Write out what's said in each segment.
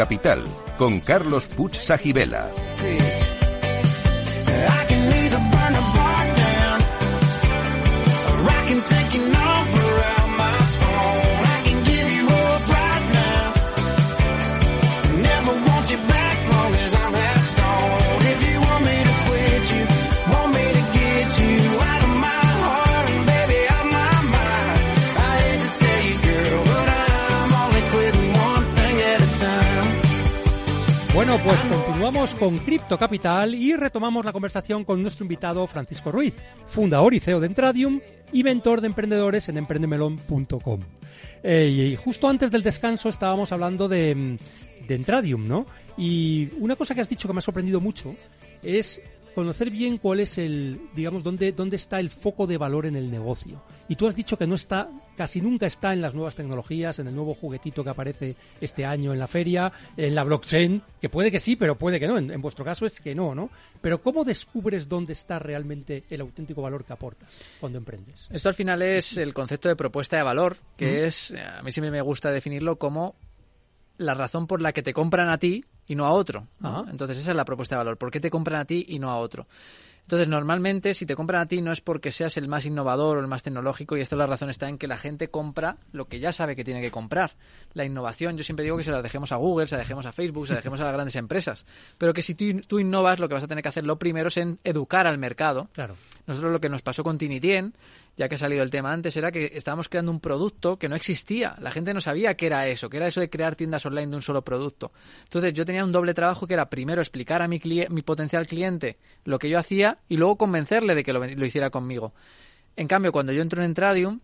Capital con Carlos Puch Sajibela. Con Cripto Capital y retomamos la conversación con nuestro invitado Francisco Ruiz, fundador y CEO de Entradium y mentor de emprendedores en emprendemelon.com. Eh, y justo antes del descanso estábamos hablando de, de Entradium, ¿no? Y una cosa que has dicho que me ha sorprendido mucho es conocer bien cuál es el, digamos, dónde, dónde está el foco de valor en el negocio. Y tú has dicho que no está, casi nunca está en las nuevas tecnologías, en el nuevo juguetito que aparece este año en la feria, en la blockchain, que puede que sí, pero puede que no. En, en vuestro caso es que no, ¿no? Pero ¿cómo descubres dónde está realmente el auténtico valor que aportas cuando emprendes? Esto al final es el concepto de propuesta de valor, que es, a mí siempre me gusta definirlo como la razón por la que te compran a ti y no a otro. ¿no? Entonces esa es la propuesta de valor. ¿Por qué te compran a ti y no a otro? Entonces, normalmente, si te compran a ti, no es porque seas el más innovador o el más tecnológico, y esto la razón está en que la gente compra lo que ya sabe que tiene que comprar. La innovación, yo siempre digo que se la dejemos a Google, se la dejemos a Facebook, se la dejemos a las grandes empresas. Pero que si tú, tú innovas, lo que vas a tener que hacer lo primero es en educar al mercado. Claro. Nosotros lo que nos pasó con Tinitien, ya que ha salido el tema antes, era que estábamos creando un producto que no existía. La gente no sabía qué era eso, que era eso de crear tiendas online de un solo producto. Entonces yo tenía un doble trabajo que era primero explicar a mi, mi potencial cliente lo que yo hacía y luego convencerle de que lo, lo hiciera conmigo. En cambio, cuando yo entro en Entradium,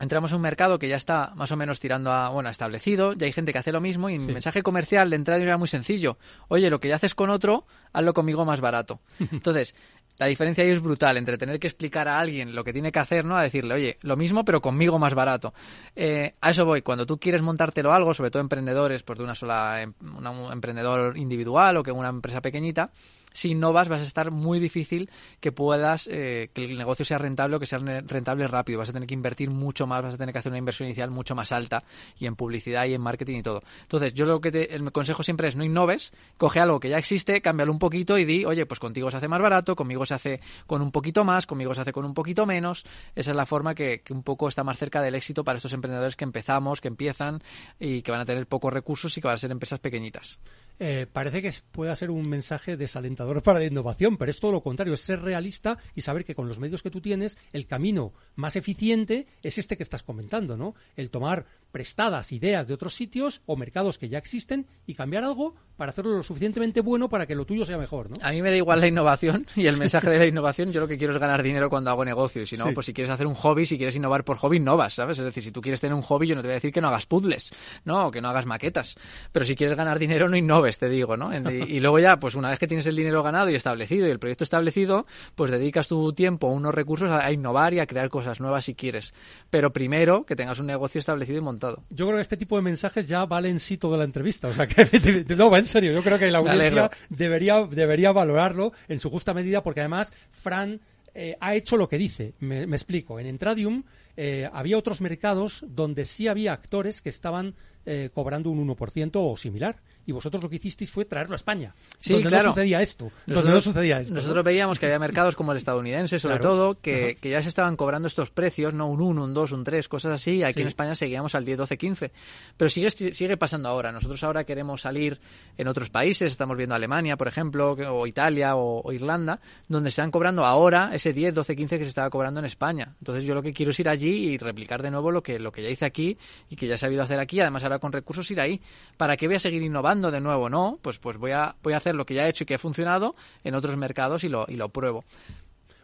entramos a un mercado que ya está más o menos tirando a, bueno, establecido, ya hay gente que hace lo mismo y mi mensaje comercial de entrada era muy sencillo. Oye, lo que ya haces con otro, hazlo conmigo más barato. Entonces, la diferencia ahí es brutal entre tener que explicar a alguien lo que tiene que hacer, ¿no? A decirle, oye, lo mismo pero conmigo más barato. Eh, a eso voy. Cuando tú quieres montártelo algo, sobre todo emprendedores, pues de una sola, em, un emprendedor individual o que una empresa pequeñita, si innovas vas a estar muy difícil que puedas eh, que el negocio sea rentable o que sea rentable rápido. Vas a tener que invertir mucho más, vas a tener que hacer una inversión inicial mucho más alta y en publicidad y en marketing y todo. Entonces, yo lo que te, el consejo siempre es no innoves, coge algo que ya existe, cámbialo un poquito y di, oye, pues contigo se hace más barato, conmigo se hace con un poquito más, conmigo se hace con un poquito menos. Esa es la forma que, que un poco está más cerca del éxito para estos emprendedores que empezamos, que empiezan y que van a tener pocos recursos y que van a ser empresas pequeñitas. Eh, parece que pueda ser un mensaje desalentador para la innovación, pero es todo lo contrario, es ser realista y saber que con los medios que tú tienes, el camino más eficiente es este que estás comentando, ¿no? El tomar prestadas ideas de otros sitios o mercados que ya existen y cambiar algo para hacerlo lo suficientemente bueno para que lo tuyo sea mejor, ¿no? A mí me da igual la innovación y el mensaje de la innovación, yo lo que quiero es ganar dinero cuando hago negocio, y si no, sí. pues si quieres hacer un hobby, si quieres innovar por hobby, innovas, ¿sabes? Es decir, si tú quieres tener un hobby, yo no te voy a decir que no hagas puzzles, ¿no? O que no hagas maquetas, pero si quieres ganar dinero, no innoves, te digo, ¿no? Y luego ya, pues una vez que tienes el dinero ganado y establecido y el proyecto establecido, pues dedicas tu tiempo, unos recursos a innovar y a crear cosas nuevas si quieres. Pero primero que tengas un negocio establecido y montado. Yo creo que este tipo de mensajes ya vale en sí toda la entrevista. O sea que, no, en serio, yo creo que la audiencia debería, debería valorarlo en su justa medida porque además Fran eh, ha hecho lo que dice. Me, me explico. En Entradium eh, había otros mercados donde sí había actores que estaban eh, cobrando un 1% o similar. Y vosotros lo que hicisteis fue traerlo a España. Sí, donde claro. no sucedía esto. Nosotros, donde no sucedía esto. Nosotros ¿no? veíamos que había mercados como el estadounidense, sobre Claro. todo, que, que, ya se estaban cobrando estos precios, no un 1, un 2, un 3, cosas así. Y aquí Sí. en España seguíamos al 10, 12, 15. Pero sigue, sigue pasando ahora. Nosotros ahora queremos salir en otros países. Estamos viendo Alemania, por ejemplo, o Italia o, o Irlanda, donde se están cobrando ahora ese 10, 12, 15 que se estaba cobrando en España. Entonces yo lo que quiero es ir allí y replicar de nuevo lo que, lo que ya hice aquí y que ya he sabido hacer aquí. Además ahora con recursos ir ahí. ¿Para qué voy a seguir innovando de nuevo? No, pues, pues voy, a, voy a hacer lo que ya he hecho y que ha funcionado en otros mercados y lo, y lo pruebo.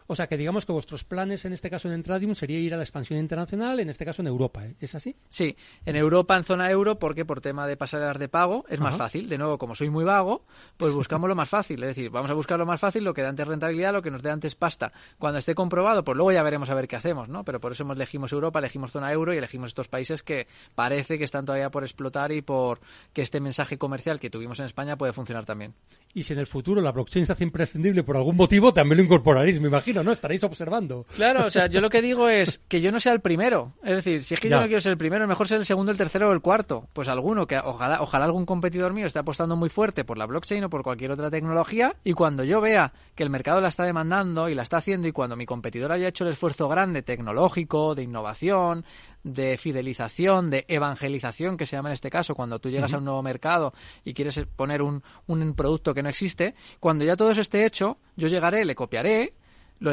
O sea que digamos que vuestros planes en este caso en Entradium sería ir a la expansión internacional, en este caso en Europa. ¿eh? ¿Es así? Sí, en Europa, en zona euro, porque por tema de pasarelas de pago es más fácil. De nuevo, como soy muy vago, pues buscamos lo más fácil. Es decir, vamos a buscar lo más fácil, lo que da antes rentabilidad, lo que nos dé antes pasta. Cuando esté comprobado, pues luego ya veremos a ver qué hacemos, ¿no? Pero por eso hemos elegimos Europa, elegimos zona euro y elegimos estos países que parece que están todavía por explotar y por que este mensaje comercial que tuvimos en España puede funcionar también. Y si en el futuro la blockchain se hace imprescindible por algún motivo, también lo incorporaréis, me imagino. Imagino, ¿no? Estaréis observando. Claro, o sea, yo lo que digo es que yo no sea el primero. Es decir, si es que yo no quiero ser el primero, mejor ser el segundo, el tercero o el cuarto. Pues alguno, que ojalá, ojalá algún competidor mío esté apostando muy fuerte por la blockchain o por cualquier otra tecnología y cuando yo vea que el mercado la está demandando y la está haciendo y cuando mi competidor haya hecho el esfuerzo grande tecnológico, de innovación, de fidelización, de evangelización, que se llama en este caso, cuando tú llegas a un nuevo mercado y quieres poner un, un producto que no existe, cuando ya todo eso esté hecho, yo llegaré, le copiaré,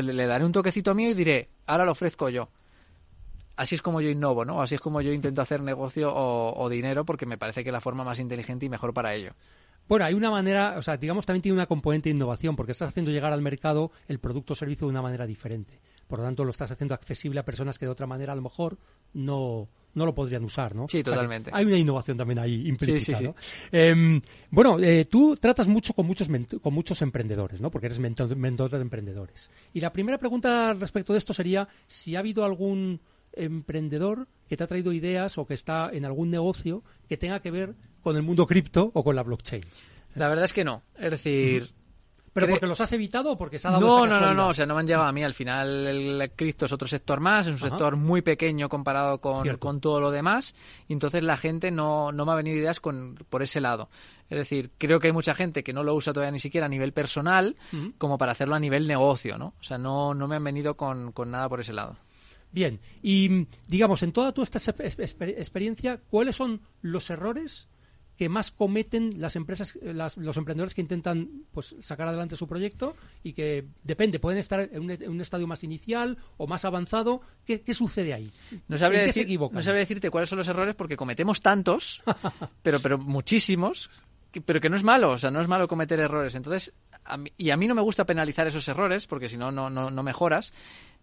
le, daré un toquecito mío y diré, ahora lo ofrezco yo. Así es como yo innovo, ¿no? Así es como yo intento hacer negocio o, dinero porque me parece que es la forma más inteligente y mejor para ello. Bueno, hay una manera, o sea, digamos también tiene una componente de innovación porque estás haciendo llegar al mercado el producto o servicio de una manera diferente. Por lo tanto, lo estás haciendo accesible a personas que de otra manera a lo mejor no, no lo podrían usar, ¿no? Sí, totalmente. hay una innovación también ahí implícita, sí, sí, em, bueno, eh, tú tratas mucho con muchos con muchos emprendedores, ¿no? Porque eres mentor, mentor de emprendedores. Y la primera pregunta respecto de esto sería si ha habido algún emprendedor que te ha traído ideas o que está en algún negocio que tenga que ver con el mundo cripto o con la blockchain. La verdad es que no. Es decir, ¿Pero porque los has evitado o porque se ha dado No, no, no, no, o sea, no me han llegado a mí. Al final el cripto es otro sector más, es un sector muy pequeño comparado con, con, todo lo demás, y entonces la gente no, no me ha venido ideas con, por ese lado. Es decir, creo que hay mucha gente que no lo usa todavía ni siquiera a nivel personal como para hacerlo a nivel negocio, ¿no? O sea, no, no me han venido con, con nada por ese lado. Bien, y digamos, en toda tu esta experiencia, ¿cuáles son los errores que más cometen las empresas, eh, los emprendedores que intentan pues, sacar adelante su proyecto y que depende, pueden estar en un, estadio más inicial o más avanzado. ¿Qué, sucede ahí? No sabría, decir, no sabría decirte cuáles son los errores porque cometemos tantos, pero, pero muchísimos, pero que no es malo, o sea, no es malo cometer errores. Entonces, y a mí no me gusta penalizar esos errores porque si no, no, no mejoras.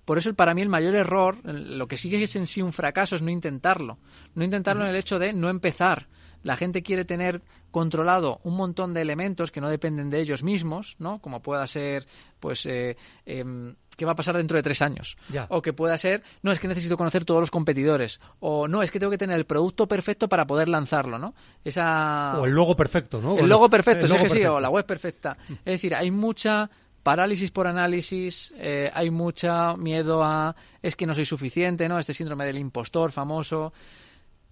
Por eso para mí el mayor error, lo que sigue es en sí un fracaso, es no intentarlo. No intentarlo en el hecho de no empezar la gente quiere tener controlado un montón de elementos que no dependen de ellos mismos, ¿no? Como pueda ser, pues, eh, em, qué va a pasar dentro de tres años. O que pueda ser, no, es que necesito conocer todos los competidores. O no, es que tengo que tener el producto perfecto para poder lanzarlo, ¿no? Esa... O el logo perfecto, ¿no? El, logo perfecto, sí que sí, o la web perfecta. Es decir, hay mucha parálisis por análisis, eh, hay mucha miedo a es que no soy suficiente, ¿no? Este síndrome del impostor famoso.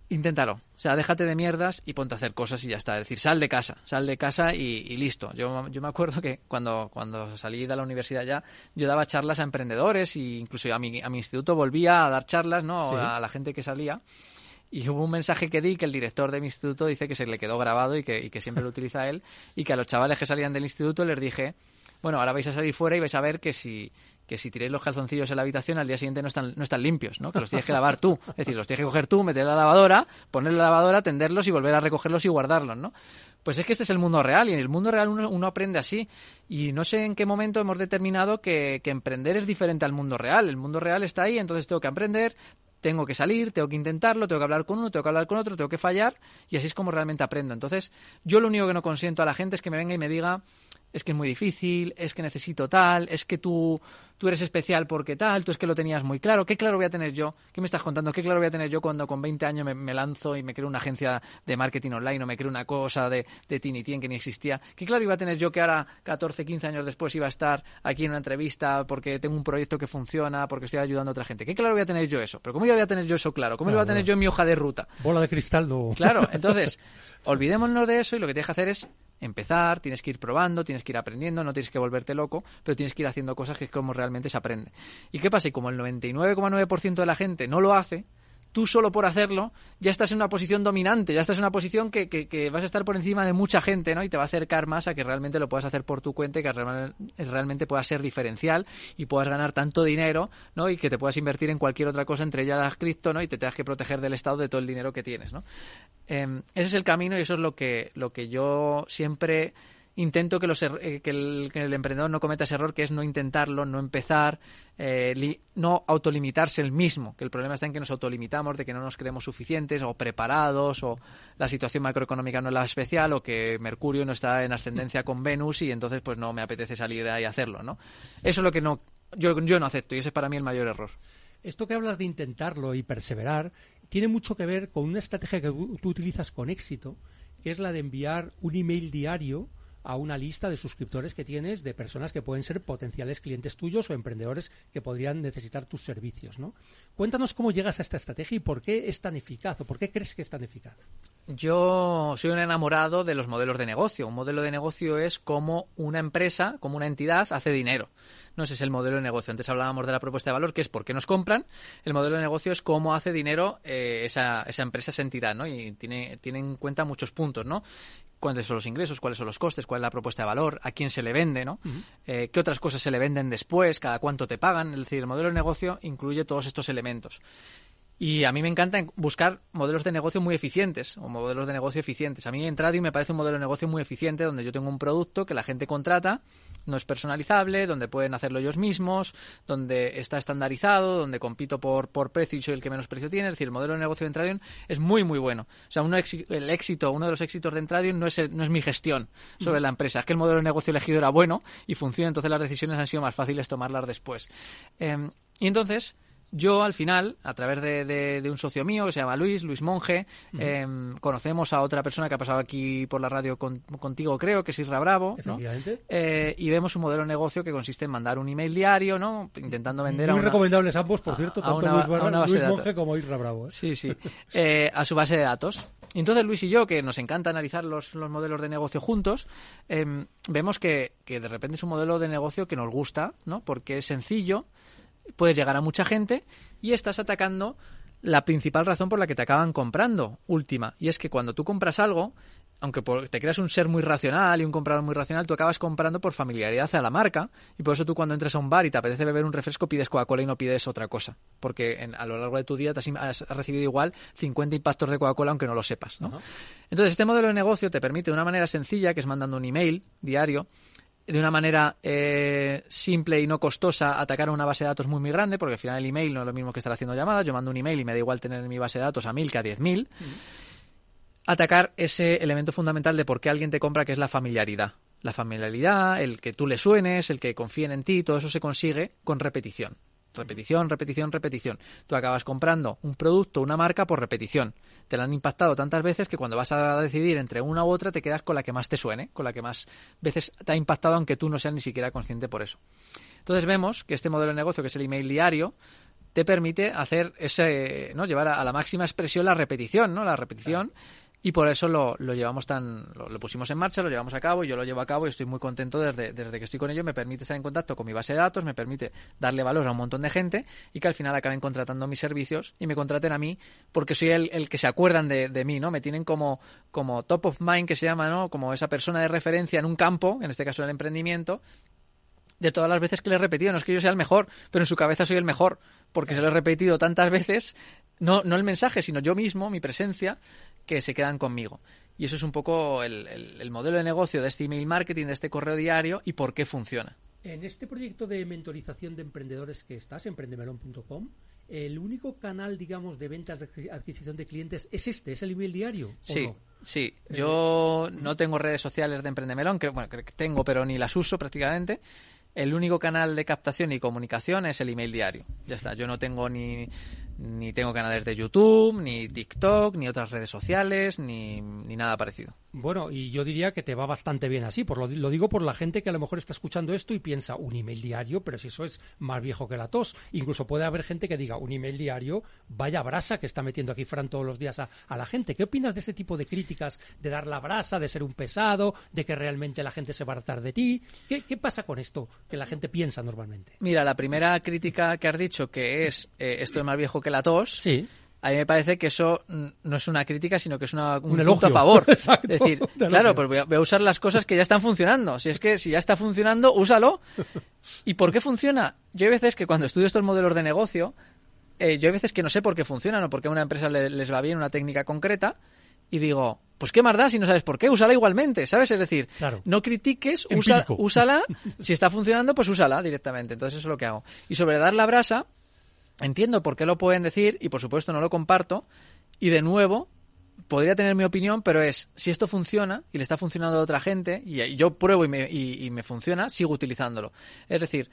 Inténtalo. O sea, déjate de mierdas y ponte a hacer cosas y ya está. Es decir, sal de casa, sal de casa y, listo. Yo, yo me acuerdo que cuando, cuando salí de la universidad ya, yo daba charlas a emprendedores e incluso a mi, a mi instituto volvía a dar charlas ¿no? a la gente que salía. Y hubo un mensaje que di que el director de mi instituto dice que se le quedó grabado y que, y que siempre lo utiliza él. Y que a los chavales que salían del instituto les dije, bueno, ahora vais a salir fuera y vais a ver que si, que si tiréis los calzoncillos en la habitación al día siguiente no están, no están limpios, ¿no? Que los tienes que lavar tú. Es decir, los tienes que coger tú, meter la lavadora, poner la lavadora, tenderlos y volver a recogerlos y guardarlos, ¿no? Pues es que este es el mundo real y en el mundo real uno, aprende así. Y no sé en qué momento hemos determinado que, que emprender es diferente al mundo real. El mundo real está ahí, entonces tengo que aprender, tengo que salir, tengo que intentarlo, tengo que hablar con uno, tengo que hablar con otro, tengo que fallar y así es como realmente aprendo. Entonces, yo lo único que no consiento a la gente es que me venga y me diga, es que es muy difícil, es que necesito tal, es que tú, tú eres especial porque tal, tú es que lo tenías muy claro. ¿Qué claro voy a tener yo? ¿Qué me estás contando? ¿Qué claro voy a tener yo cuando con 20 años me, lanzo y me creo una agencia de marketing online o me creo una cosa de, de Tinitien que ni existía? ¿Qué claro iba a tener yo que ahora, 14, 15 años después, iba a estar aquí en una entrevista porque tengo un proyecto que funciona, porque estoy ayudando a otra gente? ¿Qué claro voy a tener yo eso? ¿Pero cómo voy a tener yo eso claro? ¿Cómo lo voy a tener yo en mi hoja de ruta? Bola de cristal, Claro, entonces, olvidémonos de eso y lo que tienes que hacer es empezar, tienes que ir probando, tienes que ir aprendiendo, no tienes que volverte loco, pero tienes que ir haciendo cosas que es como realmente se aprende. ¿Y qué pasa? Y como el 99,9% de la gente no lo hace, tú solo por hacerlo ya estás en una posición dominante, ya estás en una posición que, que, vas a estar por encima de mucha gente, ¿no? Y te va a acercar más a que realmente lo puedas hacer por tu cuenta y que realmente pueda ser diferencial y puedas ganar tanto dinero, ¿no? Y que te puedas invertir en cualquier otra cosa, entre ellas las cripto, ¿no? Y te tengas que proteger del Estado de todo el dinero que tienes, ¿no? Em, ese es el camino y eso es lo que, lo que yo siempre intento que, los eh, que, el, emprendedor no cometa ese error, que es no intentarlo, no empezar, eh, no autolimitarse el mismo, que el problema está en que nos autolimitamos, de que no nos creemos suficientes o preparados, o la situación macroeconómica no es la especial, o que Mercurio no está en ascendencia con Venus y entonces pues no me apetece salir ahí a hacerlo, ¿no? Eso es lo que no, yo, yo no acepto y ese es para mí el mayor error. Esto que hablas de intentarlo y perseverar tiene mucho que ver con una estrategia que tú utilizas con éxito, que es la de enviar un email diario a una lista de suscriptores que tienes de personas que pueden ser potenciales clientes tuyos o emprendedores que podrían necesitar tus servicios, ¿no? Cuéntanos cómo llegas a esta estrategia y por qué es tan eficaz o por qué crees que es tan eficaz. Yo soy un enamorado de los modelos de negocio. Un modelo de negocio es como una empresa, como una entidad hace dinero. No ese es el modelo de negocio. Antes hablábamos de la propuesta de valor, que es por qué nos compran. El modelo de negocio es cómo hace dinero eh, esa, esa empresa, esa entidad, ¿no? Y tiene, tiene en cuenta muchos puntos, ¿no? Cuáles son los ingresos, cuáles son los costes, cuál es la propuesta de valor, a quién se le vende, ¿no? Eh, qué otras cosas se le venden después, cada cuánto te pagan. Es decir, el modelo de negocio incluye todos estos elementos. Y a mí me encanta buscar modelos de negocio muy eficientes o modelos de negocio eficientes. A mí en Trading me parece un modelo de negocio muy eficiente donde yo tengo un producto que la gente contrata, no es personalizable, donde pueden hacerlo ellos mismos, donde está estandarizado, donde compito por, por precio y soy el que menos precio tiene. Es decir, el modelo de negocio de Entradium es muy, muy bueno. O sea, uno, el éxito, uno de los éxitos de Entradium no es, no es mi gestión sobre la empresa, es que el modelo de negocio elegido era bueno y funciona, entonces las decisiones han sido más fáciles tomarlas después. Em, y entonces yo al final, a través de, un socio mío que se llama Luis, Luis Monge, em, conocemos a otra persona que ha pasado aquí por la radio contigo, creo, que es Isra Bravo, ¿no? Eh, y vemos un modelo de negocio que consiste en mandar un email diario, ¿no? Intentando vender Muy a recomendables ambos, por cierto, tanto Luis, Monge como Isra Bravo. ¿eh? Sí, sí. Eh, a su base de datos. Entonces Luis y yo, que nos encanta analizar los, los modelos de negocio juntos, em, vemos que, que de repente es un modelo de negocio que nos gusta, ¿no? Porque es sencillo, puedes llegar a mucha gente y estás atacando la principal razón por la que te acaban comprando, última, y es que cuando tú compras algo, aunque te creas un ser muy racional y un comprador muy racional, tú acabas comprando por familiaridad a la marca. Y por eso tú cuando entres a un bar y te apetece beber un refresco pides Coca-Cola y no pides otra cosa, porque a lo largo de tu día te has, recibido igual 50 impactos de Coca-Cola aunque no lo sepas. Entonces este modelo de negocio te permite de una manera sencilla, que es mandando un email diario, de una manera eh, simple y no costosa atacar a una base de datos muy muy grande, porque al final el email no es lo mismo que estar haciendo llamadas, yo mando un email y me da igual tener en mi base de datos a mil que a diez mil. Atacar ese elemento fundamental de por qué alguien te compra, que es la familiaridad. La familiaridad, el que tú le suenes, el que confíen en ti, todo eso se consigue con repetición. Repetición, repetición, repetición. Tú acabas comprando un producto, una marca por repetición. Te la han impactado tantas veces que cuando vas a decidir entre una u otra te quedas con la que más te suene, con la que más veces te ha impactado aunque tú no seas ni siquiera consciente por eso. Entonces vemos que este modelo de negocio, que es el email diario, te permite hacer ese, ¿no? llevar a, la máxima expresión la repetición, ¿no? La repetición y por eso lo, lo llevamos tan lo, pusimos en marcha lo llevamos a cabo y yo lo llevo a cabo y estoy muy contento desde, desde que estoy con ello. Me permite estar en contacto con mi base de datos me permite darle valor a un montón de gente y que al final acaben contratando mis servicios y me contraten a mí porque soy el, el que se acuerdan de, de, mí no me tienen como como top of mind que se llama no como esa persona de referencia en un campo en este caso el emprendimiento de todas las veces que le he repetido. No es que yo sea el mejor, pero en su cabeza soy el mejor, porque se lo he repetido tantas veces, no, no el mensaje, sino yo mismo, mi presencia, que se quedan conmigo. Y eso es un poco el, modelo de negocio de este email marketing, de este correo diario y por qué funciona. En este proyecto de mentorización de emprendedores que estás, emprendemelon.com, el único canal, digamos, de ventas de adquisición de clientes es este, es el email diario. sí, sí. Yo no tengo redes sociales de Emprendemelón, que, bueno, que tengo, pero ni las uso prácticamente el único canal de captación y comunicación es el email diario. Ya está, yo no tengo ni, ni tengo canales de YouTube, ni TikTok, ni otras redes sociales, ni, ni nada parecido. Bueno, y yo diría que te va bastante bien así. Por lo, lo, digo por la gente que a lo mejor está escuchando esto y piensa un email diario, pero si eso es más viejo que la tos. Incluso puede haber gente que diga un email diario, vaya brasa que está metiendo aquí Fran todos los días a, la gente. ¿Qué opinas de ese tipo de críticas, de dar la brasa, de ser un pesado, de que realmente la gente se va a hartar de ti? ¿Qué, pasa con esto que la gente piensa normalmente? Mira, la primera crítica que has dicho, que es eh, esto es más viejo que la tos. Sí a mí me parece que eso no es una crítica, sino que es una, un, punto a favor. Exacto, es decir, claro, pues voy a, usar las cosas que ya están funcionando. Si es que si ya está funcionando, úsalo. ¿Y por qué funciona? Yo hay veces que cuando estudio estos modelos de negocio, eh, yo hay veces que no sé por qué funcionan o por qué a una empresa les va bien una técnica concreta y digo, pues qué más da si no sabes por qué, úsala igualmente, ¿sabes? Es decir, no critiques, usa, úsala, si está funcionando, pues úsala directamente. Entonces eso es lo que hago. Y sobre dar la brasa, Entiendo por qué lo pueden decir y por supuesto no lo comparto. Y de nuevo, podría tener mi opinión, pero es, si esto funciona y le está funcionando a otra gente y yo pruebo y me, y, me funciona, sigo utilizándolo. Es decir,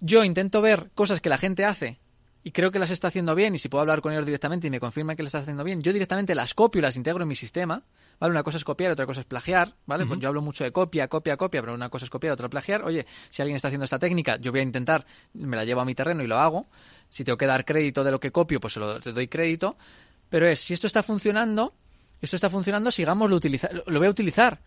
yo intento ver cosas que la gente hace y creo que las está haciendo bien, y si puedo hablar con ellos directamente y me confirman que las está haciendo bien, yo directamente las copio y las integro en mi sistema, ¿vale? Una cosa es copiar, otra cosa es plagiar, ¿vale? Pues yo hablo mucho de copia, copia, copia, pero una cosa es copiar, otra plagiar. Oye, si alguien está haciendo esta técnica, yo voy a intentar, me la llevo a mi terreno y lo hago. Si tengo que dar crédito de lo que copio, pues se lo te doy crédito. Pero es, si esto está funcionando, esto está funcionando, sigamos, lo, lo voy a utilizar.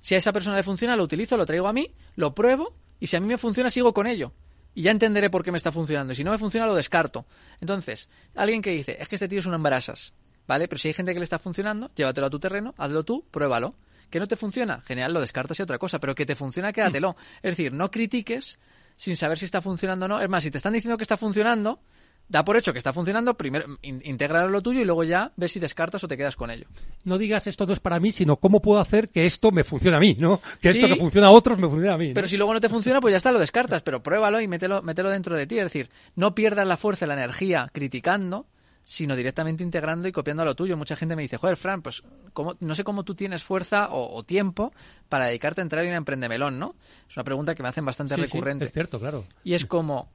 Si a esa persona le funciona, lo utilizo, lo traigo a mí, lo pruebo, y si a mí me funciona, sigo con ello y ya entenderé por qué me está funcionando. Y si no me funciona, lo descarto. Entonces, alguien que dice, es que este tío es un embarazas, ¿vale? Pero si hay gente que le está funcionando, llévatelo a tu terreno, hazlo tú, pruébalo. ¿Que no te funciona? Genial, lo descartas y otra cosa, pero que te funciona, quédatelo. Es decir, no critiques sin saber si está funcionando o no. Es más, si te están diciendo que está funcionando, da por hecho que está funcionando, primero integrar lo tuyo y luego ya ves si descartas o te quedas con ello. No digas esto no es para mí, sino cómo puedo hacer que esto me funcione a mí, ¿no? Que esto que funciona a otros me funcione a mí. Pero si luego no te funciona, pues ya está, lo descartas, pero pruébalo y mételo, mételo dentro de ti. Es decir, no pierdas la fuerza y la energía criticando, sino directamente integrando y copiando a lo tuyo. Mucha gente me dice, joder, Fran, pues no sé cómo tú tienes fuerza o, tiempo para dedicarte a entrar en un emprendemelón, ¿no? Es una pregunta que me hacen bastante recurrente. es cierto, claro. Y es como,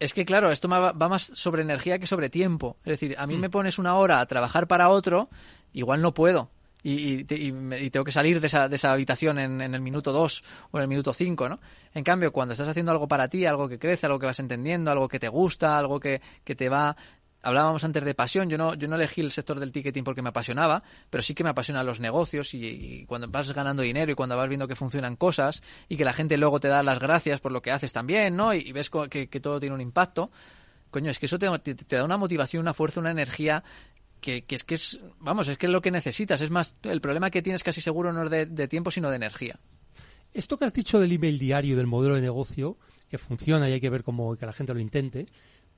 es que, claro, esto va, más sobre energía que sobre tiempo. Es decir, a mí me mm. pones una hora a trabajar para otro, igual no puedo. Y, tengo que salir de esa, de esa habitación en, en, el minuto 2 o en el minuto 5, ¿no? En cambio, cuando estás haciendo algo para ti, algo que crece, algo que vas entendiendo, algo que te gusta, algo que, que te va hablábamos antes de pasión, yo no, yo no elegí el sector del ticketing porque me apasionaba, pero sí que me apasionan los negocios y, cuando vas ganando dinero y cuando vas viendo que funcionan cosas y que la gente luego te da las gracias por lo que haces también, ¿no? Y, ves que, todo tiene un impacto, coño, es que eso te, da una motivación, una fuerza, una energía que, es que es, vamos, es que es lo que necesitas. Es más, el problema que tienes casi seguro no es de, de tiempo, sino de energía. Esto que has dicho del email diario, del modelo de negocio, que funciona y hay que ver cómo que la gente lo intente,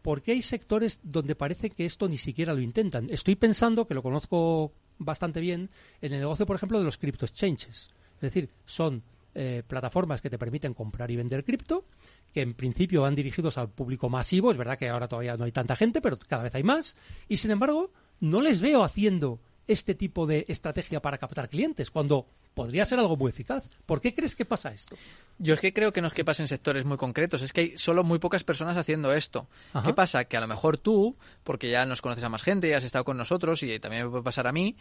porque hay sectores donde parece que esto ni siquiera lo intentan. Estoy pensando, que lo conozco bastante bien, en el negocio, por ejemplo, de los crypto exchanges. Es decir, son eh, plataformas que te permiten comprar y vender cripto, que en principio van dirigidos al público masivo. Es verdad que ahora todavía no hay tanta gente, pero cada vez hay más. Y sin embargo, no les veo haciendo este tipo de estrategia para captar clientes, cuando podría ser algo muy eficaz. ¿Por qué crees que pasa esto? Yo es que creo que no es que pase en sectores muy concretos, es que hay solo muy pocas personas haciendo esto. ¿Qué pasa? Que a lo mejor tú, porque ya nos conoces a más gente, ya has estado con nosotros y también me puede pasar a mí,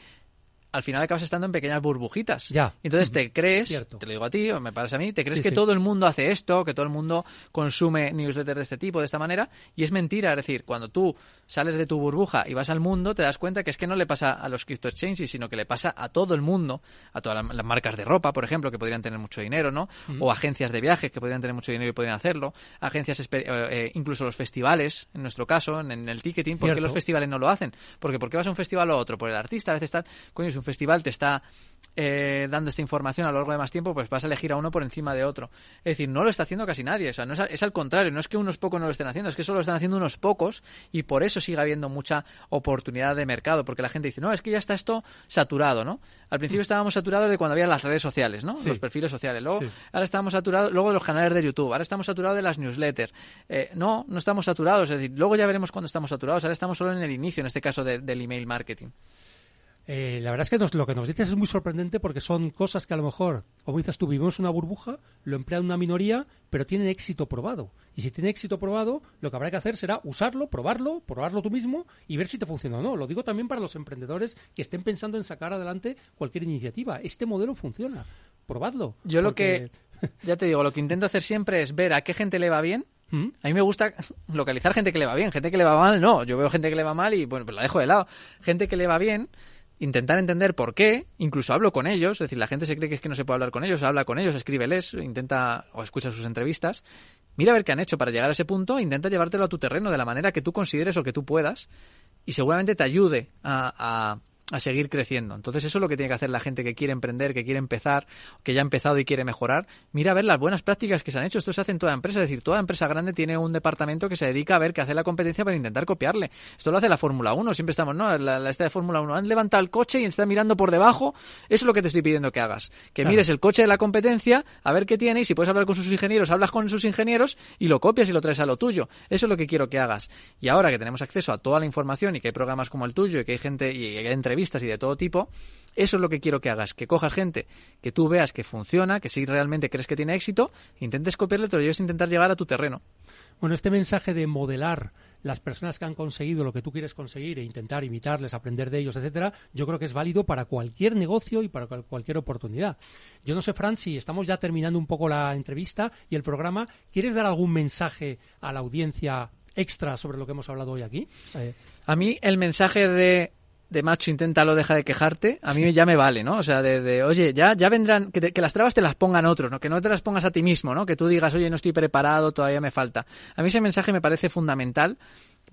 al final acabas estando en pequeñas burbujitas. Ya. Entonces te crees, te lo digo a ti, o me parece a mí, te crees que todo el mundo hace esto, que todo el mundo consume newsletters de este tipo, de esta manera, y es mentira. Es decir, cuando tú sales de tu burbuja y vas al mundo, te das cuenta que es que no le pasa a los crypto exchanges, sino que le pasa a todo el mundo, a todas las marcas de ropa, por ejemplo, que podrían tener mucho dinero, ¿no? O agencias de viajes que podrían tener mucho dinero y podrían hacerlo, agencias, eh, eh, incluso los festivales, en nuestro caso, en, el ticketing, ¿por qué los festivales no lo hacen? Porque ¿por qué vas a un festival o otro? Por el artista, a veces está, coño, es un festival, te está eh, dando esta información a lo largo de más tiempo, pues vas a elegir a uno por encima de otro. Es decir, no lo está haciendo casi nadie. O sea, no es, al contrario, no es que unos pocos no lo estén haciendo, es que solo lo están haciendo unos pocos y por eso sigue habiendo mucha oportunidad de mercado, porque la gente dice, no, es que ya está esto saturado, ¿no? Al principio estábamos saturados de cuando había las redes sociales, ¿no? Los perfiles sociales. Luego, ahora estamos saturados, luego de los canales de YouTube, ahora estamos saturados de las newsletters. Eh, no, no estamos saturados, es decir, luego ya veremos cuando estamos saturados, ahora estamos solo en el inicio, en este caso del email marketing. Eh, la verdad es que lo que nos dices es muy sorprendente porque son cosas que a lo mejor, como dices tú, vivimos una burbuja, lo emplea una minoría, pero tiene éxito probado. Y si tiene éxito probado, lo que habrá que hacer será usarlo, probarlo, probarlo tú mismo y ver si te funciona o no. Lo digo también para los emprendedores que estén pensando en sacar adelante cualquier iniciativa. Este modelo funciona. Probadlo. Yo lo que, ya te digo, lo que intento hacer siempre es ver a qué gente le va bien ¿Mm? a mí me gusta localizar gente que le va bien, gente que le va mal, no. Yo veo gente que le va mal y bueno, pues la dejo de lado. Gente que le va bien, intentar entender por qué, incluso hablo con ellos, es decir, la gente se cree que es que no se puede hablar con ellos, habla con ellos, escríbeles, intenta o escucha sus entrevistas, mira a ver qué han hecho para llegar a ese punto, intenta llevártelo a tu terreno de la manera que tú consideres o que tú puedas y seguramente te ayude a a seguir creciendo. Entonces eso es lo que tiene que hacer la gente que quiere emprender, que quiere empezar, que ya ha empezado y quiere mejorar. Mira a ver las buenas prácticas que se han hecho. Esto se hace en toda empresa. Es decir, toda empresa grande tiene un departamento que se dedica a ver qué hace la competencia para intentar copiarle. Esto lo hace la Fórmula 1. Siempre estamos, ¿no? La, la esta de Fórmula 1. Han levantado el coche y está mirando por debajo. Eso es lo que te estoy pidiendo que hagas. Que mires el coche de la competencia, a ver qué tiene y si puedes hablar con sus ingenieros, hablas con sus ingenieros y lo copias y lo traes a lo tuyo. Eso es lo que quiero que hagas. Y ahora que tenemos acceso a toda la información y que hay programas como el tuyo y que hay gente y hay entrevistas y de todo tipo, eso es lo que quiero que hagas, que cojas gente que tú veas que funciona, que si realmente crees que tiene éxito, intentes copiarle, pero lleves a intentar llegar a tu terreno. Bueno, este mensaje de modelar las personas que han conseguido lo que tú quieres conseguir e intentar imitarles, aprender de ellos, etcétera, yo creo que es válido para cualquier negocio y para cualquier oportunidad. Yo no sé, Fran, si estamos ya terminando un poco la entrevista y el programa, ¿quieres dar algún mensaje a la audiencia extra sobre lo que hemos hablado hoy aquí? Eh, a mí el mensaje de de macho, inténtalo, deja de quejarte, a mí ya me vale, ¿no? O sea, de, oye, ya, ya vendrán, que, que, las trabas te las pongan otros, ¿no? Que no te las pongas a ti mismo, ¿no? Que tú digas, oye, no estoy preparado, todavía me falta. A mí ese mensaje me parece fundamental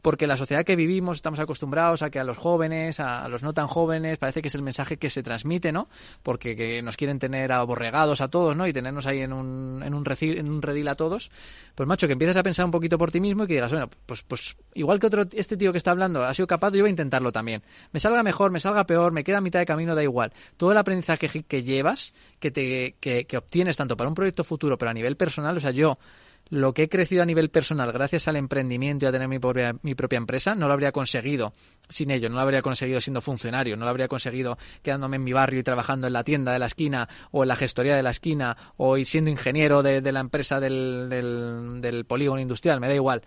porque la sociedad que vivimos estamos acostumbrados a que a los jóvenes, a, los no tan jóvenes, parece que es el mensaje que se transmite, ¿no? Porque nos quieren tener aborregados a todos, ¿no? Y tenernos ahí en un, en un, en un redil a todos. Pues macho, que empieces a pensar un poquito por ti mismo y que digas, bueno, pues, pues igual que otro, este tío que está hablando ha sido capaz, yo voy a intentarlo también. Me salga mejor, me salga peor, me queda a mitad de camino, da igual. Todo el aprendizaje que, llevas, que, te, que, que obtienes tanto para un proyecto futuro, pero a nivel personal, o sea, yo lo que he crecido a nivel personal gracias al emprendimiento y a tener mi propia, empresa, no lo habría conseguido sin ello, no lo habría conseguido siendo funcionario, no lo habría conseguido quedándome en mi barrio y trabajando en la tienda de la esquina o en la gestoría de la esquina o siendo ingeniero de, la empresa del, del, polígono industrial, me da igual.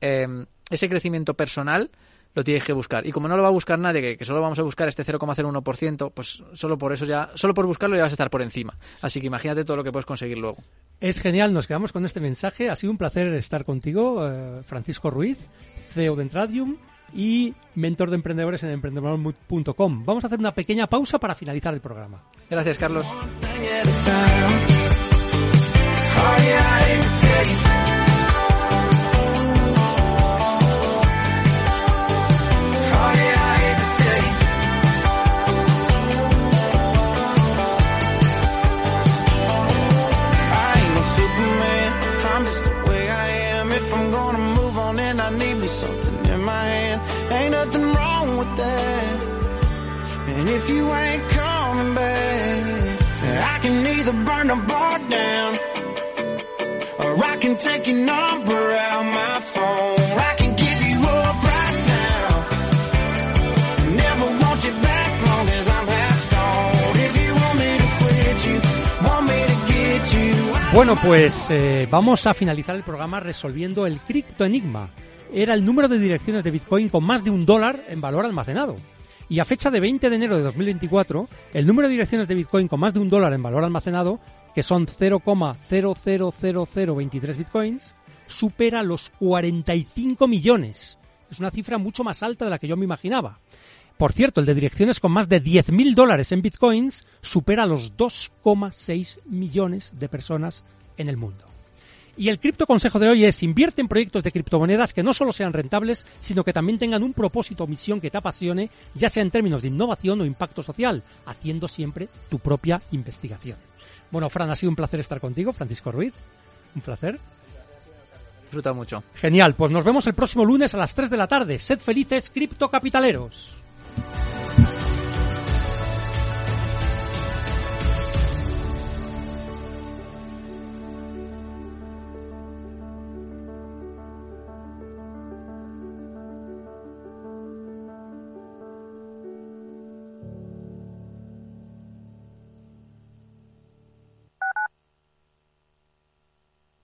Em, ese crecimiento personal lo tienes que buscar. Y como no lo va a buscar nadie, que, solo vamos a buscar este 0,01%, pues solo por eso ya, solo por buscarlo ya vas a estar por encima. Así que imagínate todo lo que puedes conseguir luego. Es genial, nos quedamos con este mensaje. Ha sido un placer estar contigo, eh, Francisco Ruiz, CEO de Entradium y mentor de emprendedores en emprendedor.com. Vamos a hacer una pequeña pausa para finalizar el programa. Gracias, Carlos. Pues eh, vamos a finalizar el programa resolviendo el criptoenigma. Era el número de direcciones de Bitcoin con más de un dólar en valor almacenado. Y a fecha de 20 de enero de 2024, el número de direcciones de Bitcoin con más de un dólar en valor almacenado, que son 0,000023 Bitcoins, supera los 45 millones. Es una cifra mucho más alta de la que yo me imaginaba. Por cierto, el de direcciones con más de 10.000 dólares en bitcoins supera los 2,6 millones de personas en el mundo. Y el cripto consejo de hoy es invierte en proyectos de criptomonedas que no solo sean rentables, sino que también tengan un propósito o misión que te apasione, ya sea en términos de innovación o impacto social, haciendo siempre tu propia investigación. Bueno, Fran, ha sido un placer estar contigo, Francisco Ruiz. Un placer. Disfruta mucho. Genial, pues nos vemos el próximo lunes a las 3 de la tarde. Sed felices, criptocapitaleros.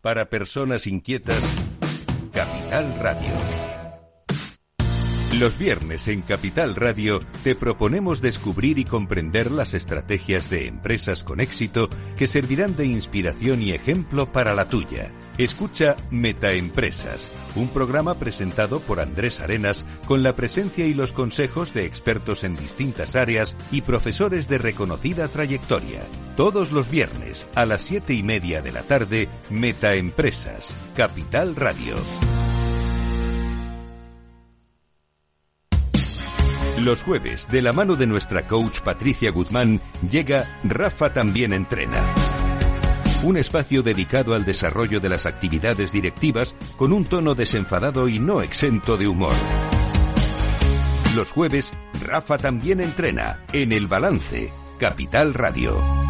Para personas inquietas, Capital Radio. Los viernes en Capital Radio te proponemos descubrir y comprender las estrategias de empresas con éxito que servirán de inspiración y ejemplo para la tuya. Escucha Metaempresas, un programa presentado por Andrés Arenas con la presencia y los consejos de expertos en distintas áreas y profesores de reconocida trayectoria. Todos los viernes a las siete y media de la tarde, Metaempresas, Capital Radio. Los jueves, de la mano de nuestra coach Patricia Guzmán, llega Rafa también entrena. Un espacio dedicado al desarrollo de las actividades directivas con un tono desenfadado y no exento de humor. Los jueves, Rafa también entrena en El Balance, Capital Radio.